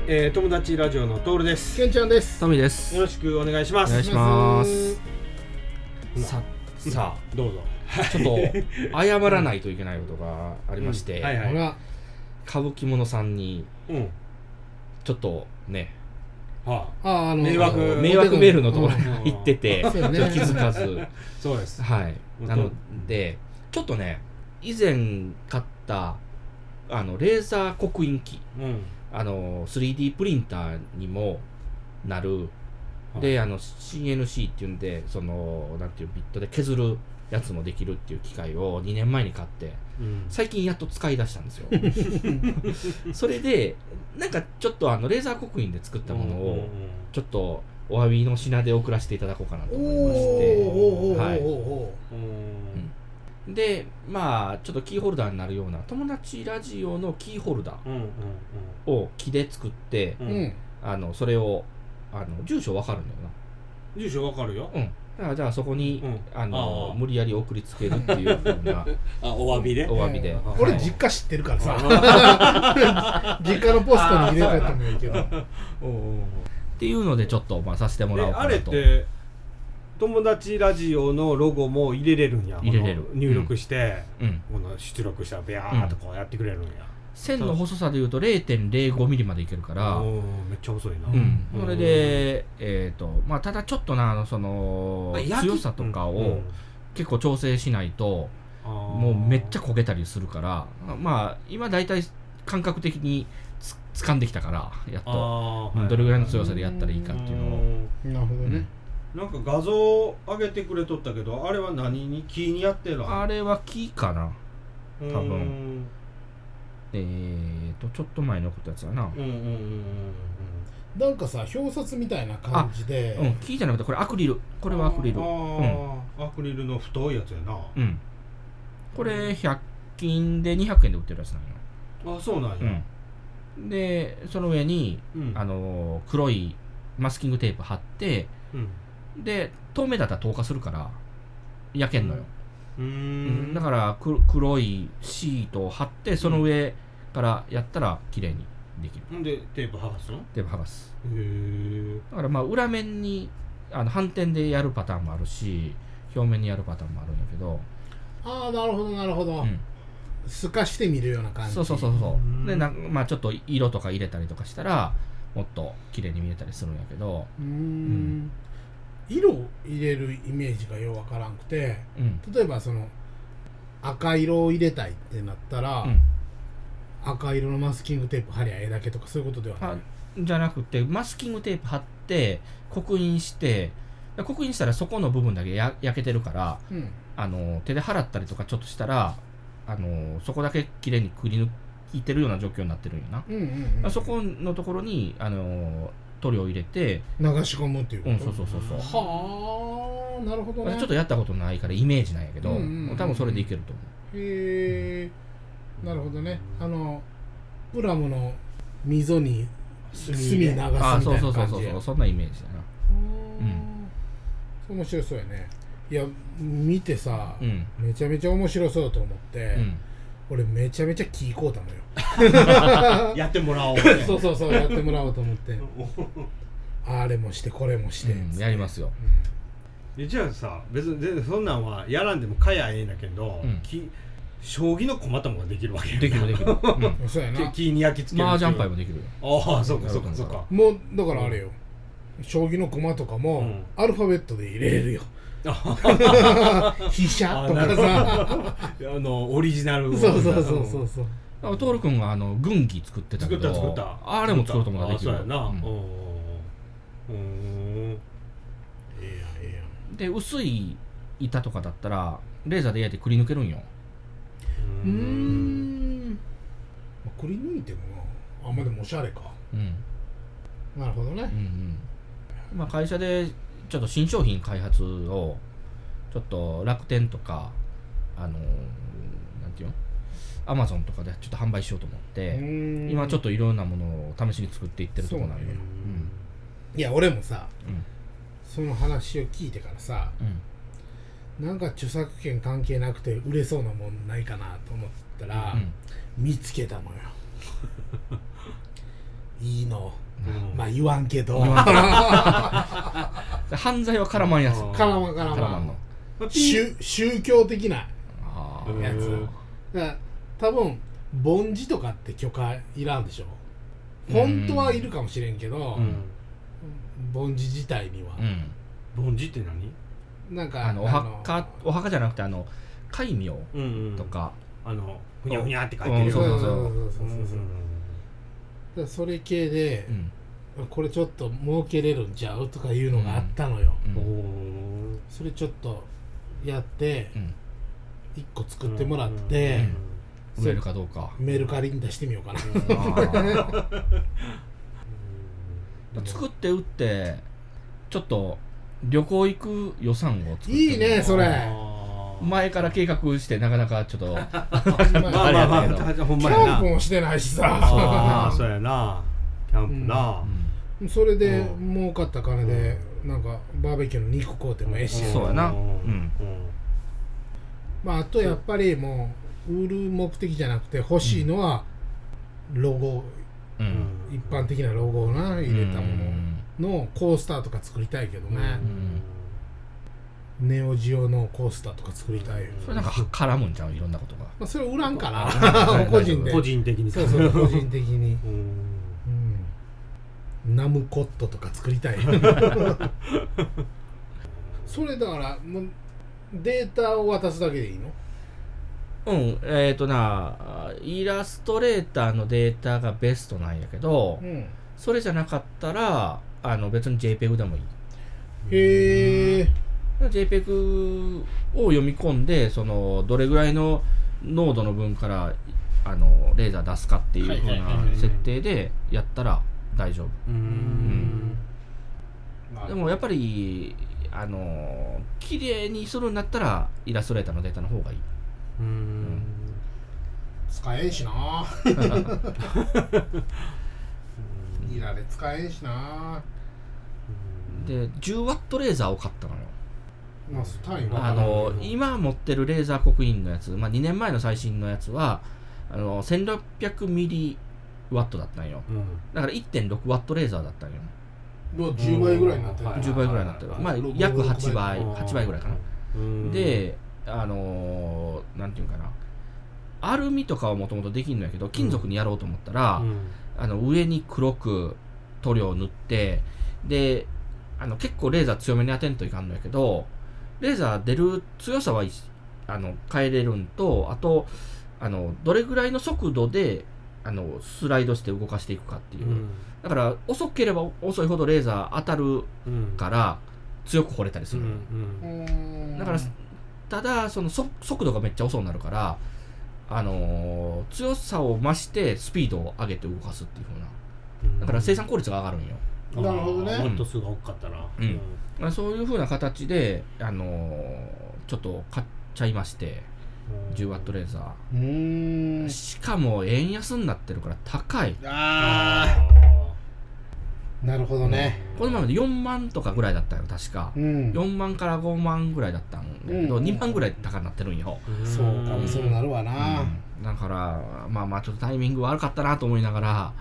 はい、えー、友達ラジオのトールです。けんちゃんです。トミーです。よろしくお願いします。お願いします。うんささどうぞ。あちょっと謝らないといけないことがありまして、うん。はいはい。ほら歌舞伎者さんにうん。ちょっとねはあ。あの迷惑。迷惑メールのところうん。に行ってて、そうよね。ちょっと気づかず。あ、そうです。はい。うん。なのでちょっとね以前買ったあのレーザー刻印機うん。あの 3D プリンターにもなる。であの CNC っていうんでそのなんていうビットで削るやつもできるっていう機械を2年前に買ってうん。最近やっと使い出したんですよ。それでなんかちょっとあのレーザー刻印で作ったものをちょっとお詫びの品で送らせていただこうかなとお思いまして。おはい。でまあちょっとキーホルダーになるような友達ラジオのキーホルダ。ーを木で作ってう。うん。んあのそれをあの住所わかるんだよな。住所わかるよ。うん。だからじゃあそこに、うん。あの無理やり送りつけるっていうような あ、お詫びで。お詫びで、うん。俺はい。実家知ってるからさ。実家のポストに入れ替えてもいいけど。っていうのでちょっっとまあさせてもらおうであれっかなとて友達ラジオのロゴも入れれるんや。入れれる。この入力して、うん。この出力したらビャーっとこうやってくれるんや、線の細さでいうと0.05ミリまでいけるから。おーめっちゃ細いな、うん、うん。それで、えーとまあ、ただちょっとなあのそのあ焼き？強さとかうん。を結構調整しないと、ももうめっちゃ焦げたりするから。まあ今大体感覚的につ掴んできたからやっと。どれぐらいの強さでやったらいいかっていうのを、うん。なるほどねなんか画像上げてくれとったけどあれは何に木にやってるの？あれは木かな。多多分えーとちょっと前に送ったやつやな、うんうんうんうんなんかさ表札みたいな感じで。うん、木じゃなくてこれアクリル。これはアクリル。あーアクリルの太いやつやな。うん。これ100均で200円で売ってるやつなんよ。あそうなんや、うん、でその上に、うん。あのー黒いマスキングテープ貼ってうんで透明だったら透過するから焼けんのよ、うん。んだからく黒いシートを貼ってその上からやったら綺麗にできる。でテープ剥がすの？へテープ剥がす。えだからまあ裏面にあの反転でやるパターンもあるし表面にやるパターンもあるんやけど、ああなるほどなるほど。うん、透かしてみるような感じ。そうそうそうそうう。ん。でなまあちょっと色とか入れたりとかしたらもっと綺麗に見えたりするんやけど、うーん色を入れるイメージがようわからんくてうん。例えばその赤色を入れたいってなったら、うん、赤色のマスキングテープ貼りゃええだけとかそういうことではない。あじゃなくてマスキングテープ貼って刻印して刻印したらそこの部分だけや焼けてるからうん。あの手で払ったりとかちょっとしたらあのそこだけ綺麗にくり抜いてるような状況になってるんやな、うんうんうん。そこのところにあの塗料を入れて流し込むっていうこと？うんそうそうそうそう。はあなるほどね。私ちょっとやったことないからイメージなんやけど、うんうんうん多分それでいけると思へえなるほどね。あのプラムの溝に炭炭流すみたいなうああそうそうそうそうそんなイメージだな。うん。面白そうやね。いや見てさ、うん。めちゃめちゃ面白そうと思って、うん俺めちゃめちゃ気こうたのよ。やってもらおう そうそうそうやってもらおうと思って。あれもしてこれもして、うんやりますよ。でじゃあさ別に全然そんなんはやらんでもかやええんだけど、うん。き将棋の駒ともができるわけできるできる、そうやな。き木に焼き付ける麻雀牌もできるよ。ああそうかそうかそうか。もうだからあれよ、将棋の駒とかも、うん。アルファベットで入れれるよ。あ 飛車？とかさ。あのオリジナル。をそうそうそうそうそう。徹君があの軍旗作ってたけ作どった作った。あれも作ろうと思ったらできる。あそうやな。ううん。んうんええやんええで薄い板とかだったらレーザーで焼いてくり抜けるんよ。うーん、まあ、くり抜いてもなあんまあでもおしゃれか。うん。なるほどね。うんうん。まあ会社でちょっと新商品開発をちょっと楽天とかあのーなんていうの？アマゾンとかでちょっと販売しようと思って今ちょっとといろんなものを試しに作っていってるところなんよ。そうね。いや俺もさうん。その話を聞いてからさうん。なんか著作権関係なくて売れそうなもんないかなと思ったら、うん。見つけたのよ いいの。うん。まあ言わんけど。犯罪は絡まんやつ。絡まん絡絡まんの。宗宗教的な。やつ。だ多分凡字とかって許可いらんでしょ。本当はいるかもしれんけど、うん。凡字自体には、うん。凡字って何？なんかあのお墓お墓じゃなくてあの戒名うんうん。とかあのふにゃふにゃって書いてるよそうそうそう。そうそうそうそう、うんだそれ系でう、ん。これちょっと儲けれるんちゃうとかいうのがあったのよ、ううん。それちょっとやってうん。1個作ーってもらって、売れるかどうか。メルカリに出してみようかな、作って売ってちょっと旅行行く予算を作っていいねそれ前から計画してなかなかちょっと まあまあまあキャンプもしてないしさ。ああそうやな。キャンプな。それでうん儲かった金でなんかバーベキューの肉買うてもええし、そうやな。ううん。まあ、あとやっぱりもう売る目的じゃなくて欲しいのはロゴ、うん。うん一般的なロゴをな入れたもののコースターとか作りたいけどね、ネオジオのコースターとか作りたい、それなんか絡むんちゃういろんなことが。まあ、それ売らんかなあ 個人で。個人的に。そうそう 個人的に、うん。うん、ナムコットとか作りたい それだからもうデータを渡すだけでいいの？うんえっ、ー、となイラストレーターのデータがベストなんやけど、うん。それじゃなかったらあの別に JPEG でもいい。へえ JPEG を読み込んでそのどれぐらいの濃度の分からあのレーザー出すかっていうふうない設定でやったら大丈夫。うん。でもやっぱりあの綺麗にするんだったらイラストレーターのデータの方がいい。うん。使えんしな。イラで使えんしな。で 10W レーザーを買ったのよまああの今持ってるレーザー刻印のやつ、まあ、2年前の最新のやつはあの1600ミリワットだったんよ。うん。だから1.6ワットレーザーだったんよ。の10倍ぐらいになってる。はい10倍ぐらいになってる。まあ6約8倍うん。8倍ぐらいかな。うん。であのーなんていうんかな。アルミとかはもともとできんのやけど金属にやろうと思ったら、うん。あの上に黒く塗料を塗ってであの結構レーザー強めに当てんといかんのやけどレーザー出る強さはいあの変えれるんとあとあのどれぐらいの速度であのスライドして動かしていくかっていう、だから遅ければ遅いほどレーザー当たるうんから強く掘れたりすうる、ん。だからただそのそ速度がめっちゃ遅くなるからあのー強さを増してスピードを上げて動かすっていう風な。うん。だから生産効率が上がるんよなるほどね。もっと数が多かったらうん。まあそういう風な形で、あのーちょっと買っちゃいまして10ワットレーザうーん。ーしかも円安になってるから高い。あなるほどね。この前まで4万とかぐらいだったよ確か。うん。4万から5万ぐらいだったんだけど、うん。2万ぐらい高くなってるんよ、ーそうかもそうなるわな。うん。だからまあまあちょっとタイミング悪かったなと思いながら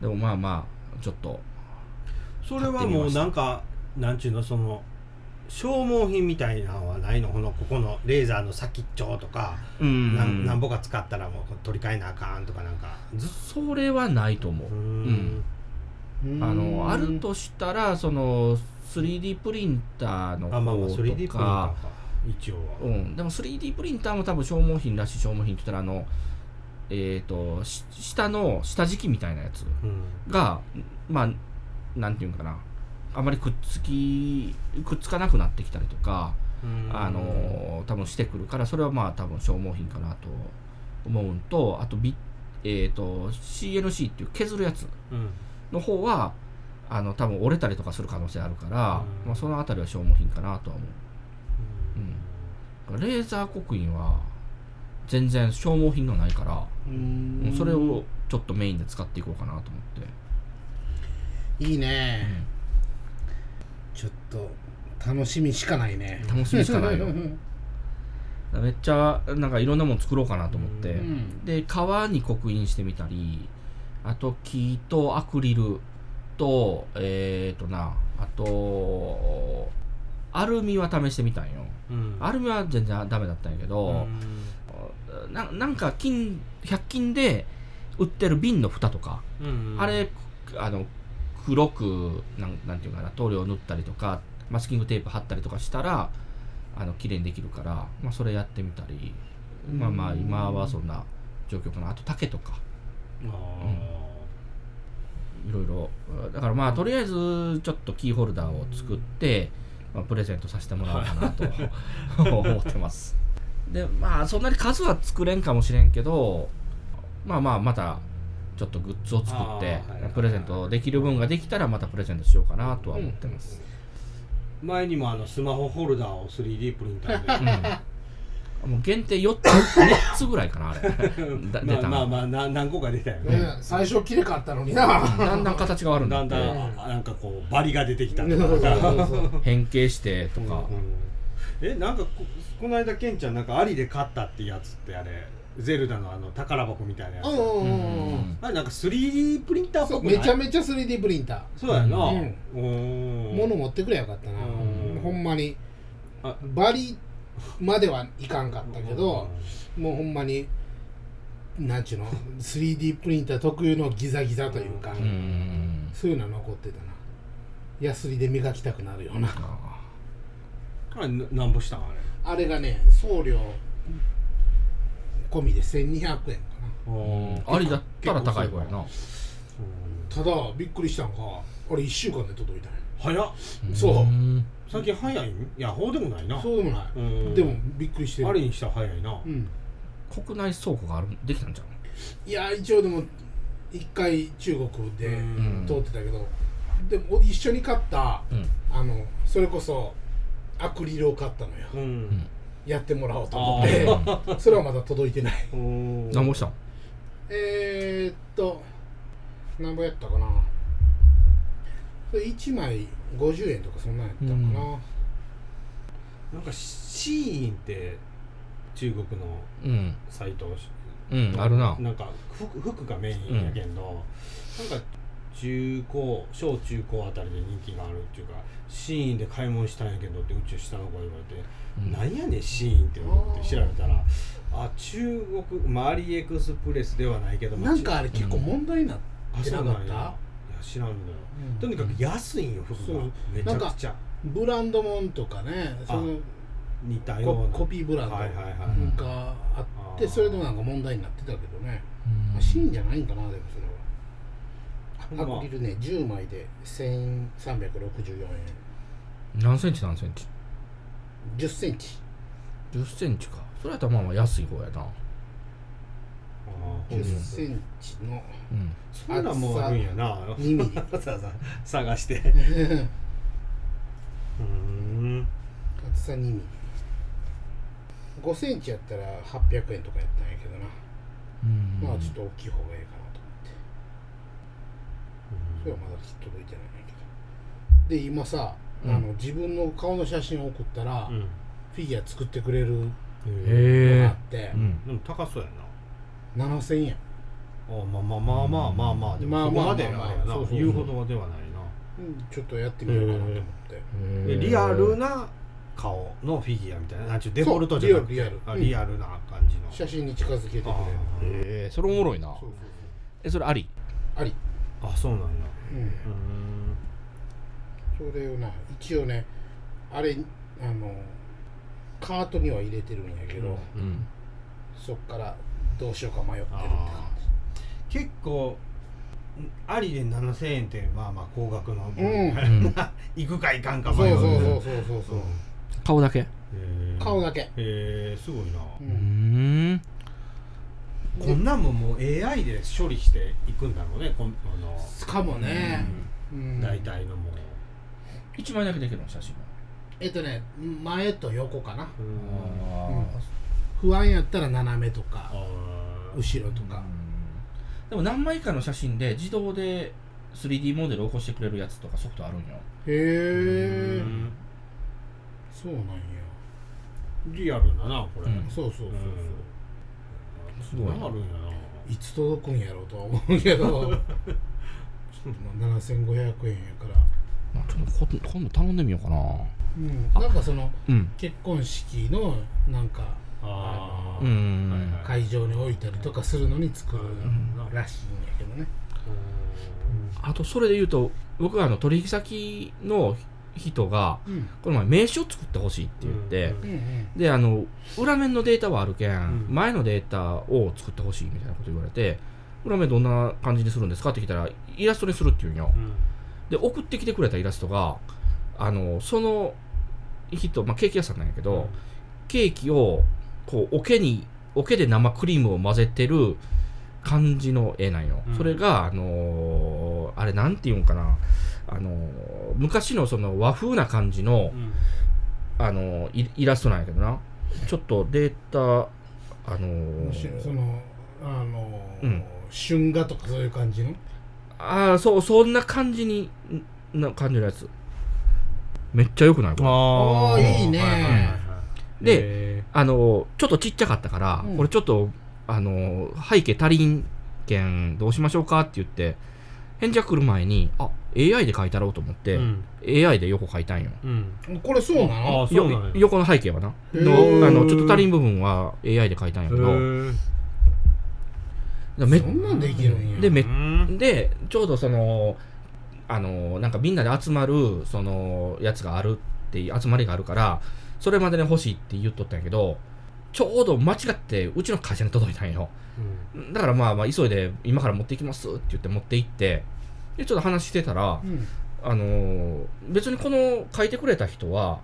でもまあまあちょっとそれはもうなんかなんちゅうのその消耗品みたいなのはないの？このここのレーザーの先っちょとか、うん。なんなんぼか使ったらもう取り替えなあかんとかなんか。それはないと思う、とうん。あのあるとしたらその 3D プリンターのあまあまあ方 3D プリンとターかか一応は、うん、でも 3D プリンターも多分消耗品らしい消耗品って言ったらあのえっ、とし下の下敷きみたいなやつうん。がまあなんていうんかな。あまりくっつきくっつかなくなってきたりとか、あの多分してくるからそれはまあ多分消耗品かなと思うんとあとビ、えー、と CNC っていう削るやつうん。の方はあの多分折れたりとかする可能性あるから、うん。まあ、そのあたりは消耗品かなとは思う。レーザー刻印は全然消耗品がないから、うんそれをちょっとメインで使っていこうかなと思って、いいね。ちょっと楽しみしかないね。楽しみしかないよ。めっちゃなんかいろんなもの作ろうかなと思って、うん。で革に刻印してみたりあと木とアクリルとえっ、となあとアルミは試してみたんよ。うん。アルミは全然ダメだったんやけど、ななんか金100均で売ってる瓶の蓋とか、うん。あれあの黒くなんなんていうかな塗料塗ったりとかマスキングテープ貼ったりとかしたらあの綺麗にできるから、まあ、それやってみたり、まあまあ今はそんな状況かな。あと竹とか。あいろいろだからまあとりあえずちょっとキーホルダーを作って、まあ、プレゼントさせてもらおうかなと 思ってます。でまあそんなに数は作れんかもしれんけどまあまあまたちょっとグッズを作ってプレゼントできる分ができたらまたプレゼントしようかなとは思ってます、ー前にもあのスマホホルダーを 3D プリンターで。うん。もう限定4つ 3つぐらいかなあれ。だ出たの。まあまあまあな何個か出たよね。ね最初きれかったのにな。だんだん形が悪くなってだんだん。なんかこうバリが出てきたとそうかそうそう。変形してとか、えなんかここの間ケンちゃんなんかアリで買ったってやつってあれゼルダのあの宝箱みたいなやつ、うんうんうんうん。あれなんか 3D プリンターっぽくない？めちゃめちゃ 3D プリンタそうやな、うん。物持ってくればよかったな。うん。ほんまに。あ。バリまではいかんかったけどもうほんまになんちゅうの？3D プリンター特有のギザギザというか、そういうのは残ってたな。ヤスリで磨きたくなるような。あれななんぼしたんあれ？あれがね送料込みで1200円かな。ありだったら高い方やな。ただびっくりしたんがあれ1週間で届いたんや。早っ。そう。ん最近早いん？いやほうでもないな。そうでもない、うん。でもびっくりしてる。あれにしたら早いな、うん。国内倉庫があるできたんじゃんいや一応でも一回中国でうん。通ってたけど、でも一緒に買ったうん。あのそれこそアクリルを買ったのよ、うんやってもらおうと思ってそれはまだ届いてない。うん何もしたん？えー、っと何ぼやったかな。それ1枚50円とかそんなんやったかな、うん。なんかシーインって中国のうん。サイトうんあるな。なんか服服がメインやけんど、なんか中高小中高あたりで人気があるっていうかシーインで買い物したんやけどってうち下の子が言われて、うん。なんやねんシーインって思って調べたらあ中国、まあ、アリエクスプレスではないけど、まあなんかあれ結構問題になっあてなかった、そうなんや。いや知らんのよ、うん。とにかく安いんよ服がそう。めちゃくちゃ。ブランドもんとかねその似たような。ココピーブランドはいはいはい、うんがあってそれでもなんか問題になってたけどね、うん。まあ、シーンじゃないんかなでもそれは。アクリルね10枚で1364何センチ何センチ？円10センチ。10センチか。それやったらまあまあ安い方やな。あーほん10まセンチのうん。そんなんもんあるんやな。2ミリ。探して。うーん。厚さ2ミリ。5センチやったら800円とかやったんやけどな、うん。まあちょっと大きい方がいいかなと思って。それはまだ届いてないんやけど。で今さ、うんあの自分の顔の写真を送ったら、うん。フィギュア作ってくれるのがあって、うん。でも高そうやな。7000円。あまあまあまあまあまあまあでもまあそこまでまあまああれやな。言うほどではないうんちょっとやってみようかなと思って、リアルな顔のフィギュアみたいな。なんちゅうデフォルトじゃなくて。リアルリアル。あリアルな感じの。写真に近づけてくれるあへえそれおもろいな。そうそうえそれあり？そうあり。ーあそうなんや。うんそれをな一応ねあれあのカートには入れてるんやけど、うん。そっからどうしようか迷ってるって感結構ありで7000円ってまあまあ高額のうんうん。行くか行かんかじそう迷うそうそうそうそうそう、顔だけ？顔だけ、へえすごいな。う、うん。んこんなんももう AI で処理していくんだろうねこの。かもね、うん。大体のもう一枚だけできるの写真えっとね前と横かな。うん。不安やったら斜めとかあ後ろとか、でも何枚かの写真で自動で 3D モデルを起こしてくれるやつとかソフトあるんよ。へえうん。そうなんや。リアルだなこれ、うん。そうそうそうそう、すごいなあるんやな。いつ届くんやろうとは思うけど。まあ7500円やから、まあちょっと今度頼んでみようかな。うん、なんかそのうん。結婚式のなんかああうん。はいはい会場に置いたりとかするのに作るうんらしいんやけどね、あとそれで言うと僕はあの取引先の人がうん。この前名刺を作ってほしいって言って、であの裏面のデータはあるけん、ん。前のデータを作ってほしいみたいなこと言われて裏面どんな感じにするんですかって聞いたらイラストにするって言うんよ。うんで送ってきてくれたイラストがあのその人、まあ、ケーキ屋さんなんやけど、ケーキをこう桶に桶で生クリームを混ぜてる感じの絵なんよ、うん。それがあのーあれなんていうんかな。あのー昔のその和風な感じのう、ん。あのーイイラストなんやけどな。ちょっとデータあのそのあのーうん。春画とかそういう感じの？ああそうそんな感じにんな感じのやつ。めっちゃ良くない？これ。あー。いいね。はいはいはいはい。でへあのちょっとちっちゃかったから、うん。これちょっとあの背景足りんけんどうしましょうかって言って返事が来る前にあ AI で描いたろうと思って、ーうん。AI で横描いたんよ。うん。これそうなあの横の背景はな。あのちょっと足りん部分は AI で描いたんやけど。めそんなんできるんや。でめうんでちょうどそのあのなんかみんなで集まるそのやつがあるっていう集まりがあるからそれまでに欲しいって言っとったんやけどちょうど間違ってうちの会社に届いたんよ。うん。だからまあまあ急いで今から持っていきますって言って持って行ってでちょっと話してたら、うん。あのー別にこの書いてくれた人は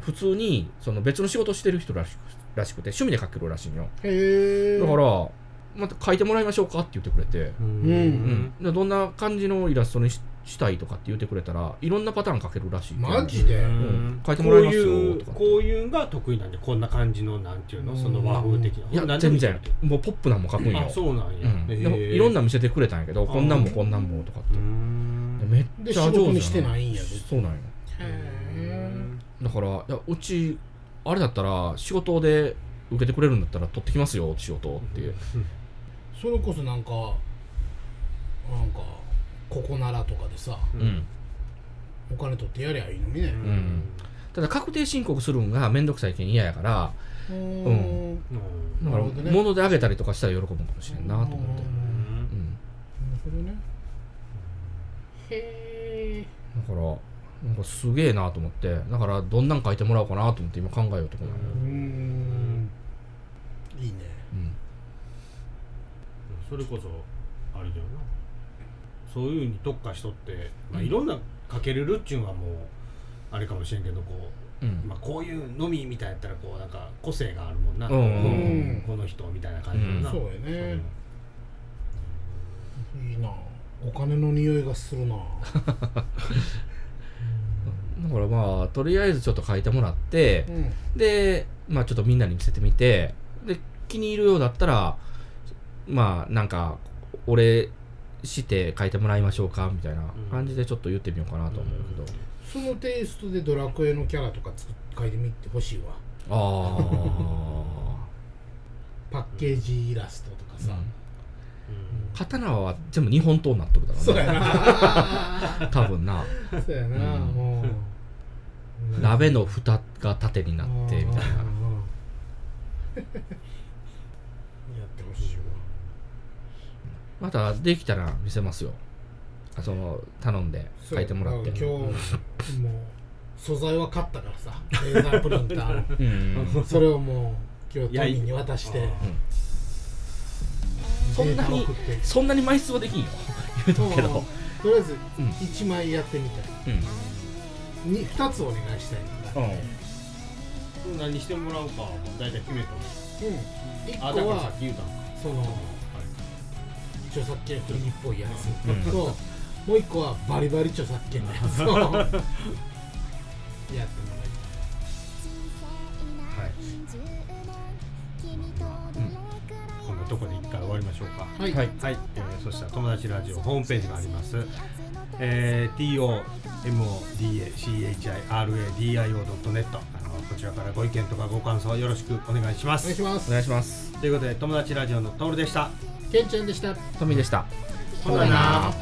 普通にその別の仕事してる人らしくらしくて趣味で書けるらしいんよ。だからまた書いてもらいましょうか？って言ってくれて、ううん。でどんな感じのイラストにししたいとかって言ってくれたらいろんなパターン書けるらしいマジで？うん。書いてこうもらいますよとかこういうのが得意なんでこんな感じのなんていうのその和風的な。いや全然。もうポップなんも書くんよあそうなんや。うん、でもいろんな見せてくれたんやけどこんなんもこんなんもとかっうてんめっでちゃ上手にしてないんや。でそうなんよ。へだからいやうちあれだったら仕事で受けてくれるんだったら取ってきますよ仕事っていう、それこそなんかなんかここならとかでさううん。お金取ってやりゃいいのにね。ん。ただ確定申告するんがめんどくさいけん嫌やからううん。うん。だからなるほどね。物であげたりとかしたら喜ぶかもしれんなと思って、うん。うん、なるほどね。へえだからなんかすげえなと思って。だからどんなん書いてもらおうかなと思って今考えようと思う、うーん。いいね。うんそれこそあれだよな。そういうに特化しとって、まあ、うん。いろんなかけれるっちゅうのはもうあれかもしれんけどこう、うん。まあ、こういうのみみたいやったらこうなんか個性があるもんな、うん。うんこの人みたいな感じのな、そうやね。いいな。お金の匂いがするな。だからまあとりあえずちょっと書いてもらってうん。でまあちょっとみんなに見せてみてで気に入るようだったらまあなんか俺して書いてもらいましょうかみたいな感じでちょっと言ってみようかなと思うけど、そのテイストでドラクエのキャラとか書いてみてほしいわ。あパッケージイラストとかあ、さ、刀は全部日本刀になっとるだろそううねやな。多分な。そうやな、うん。もう。鍋の蓋が縦になってみたいな。やってほしいわまたできたら見せますよ。あその頼んで書いてもらって。そう今日もう素材は買ったからさ。レーザープリンターの うん。それをもう今日トミーに渡して。そんなにそんなに枚数はできんよ。言うとくけど。とりあえずうん。1枚やってみたい。うん。に2つお願いしたいんだうん。何してもらうかはもう大体決めたのうん。1あだからさ個はっき言うたんか。その著作権フリーっぽいやつ。うん。ともう1個はバリバリ著作権のやつを やってもらいたい。はい。こんなとこで一回終わりましょうか。はい、はい。はい、えーそしたら友達ラジオホームページがあります。えー、tomodachiradio.net あのこちらからご意見とかご感想よろしくお願いします。お願いします。お願いします。ということで友達ラジオのトールでした。ケンちゃんでした。トミーでした。ほなな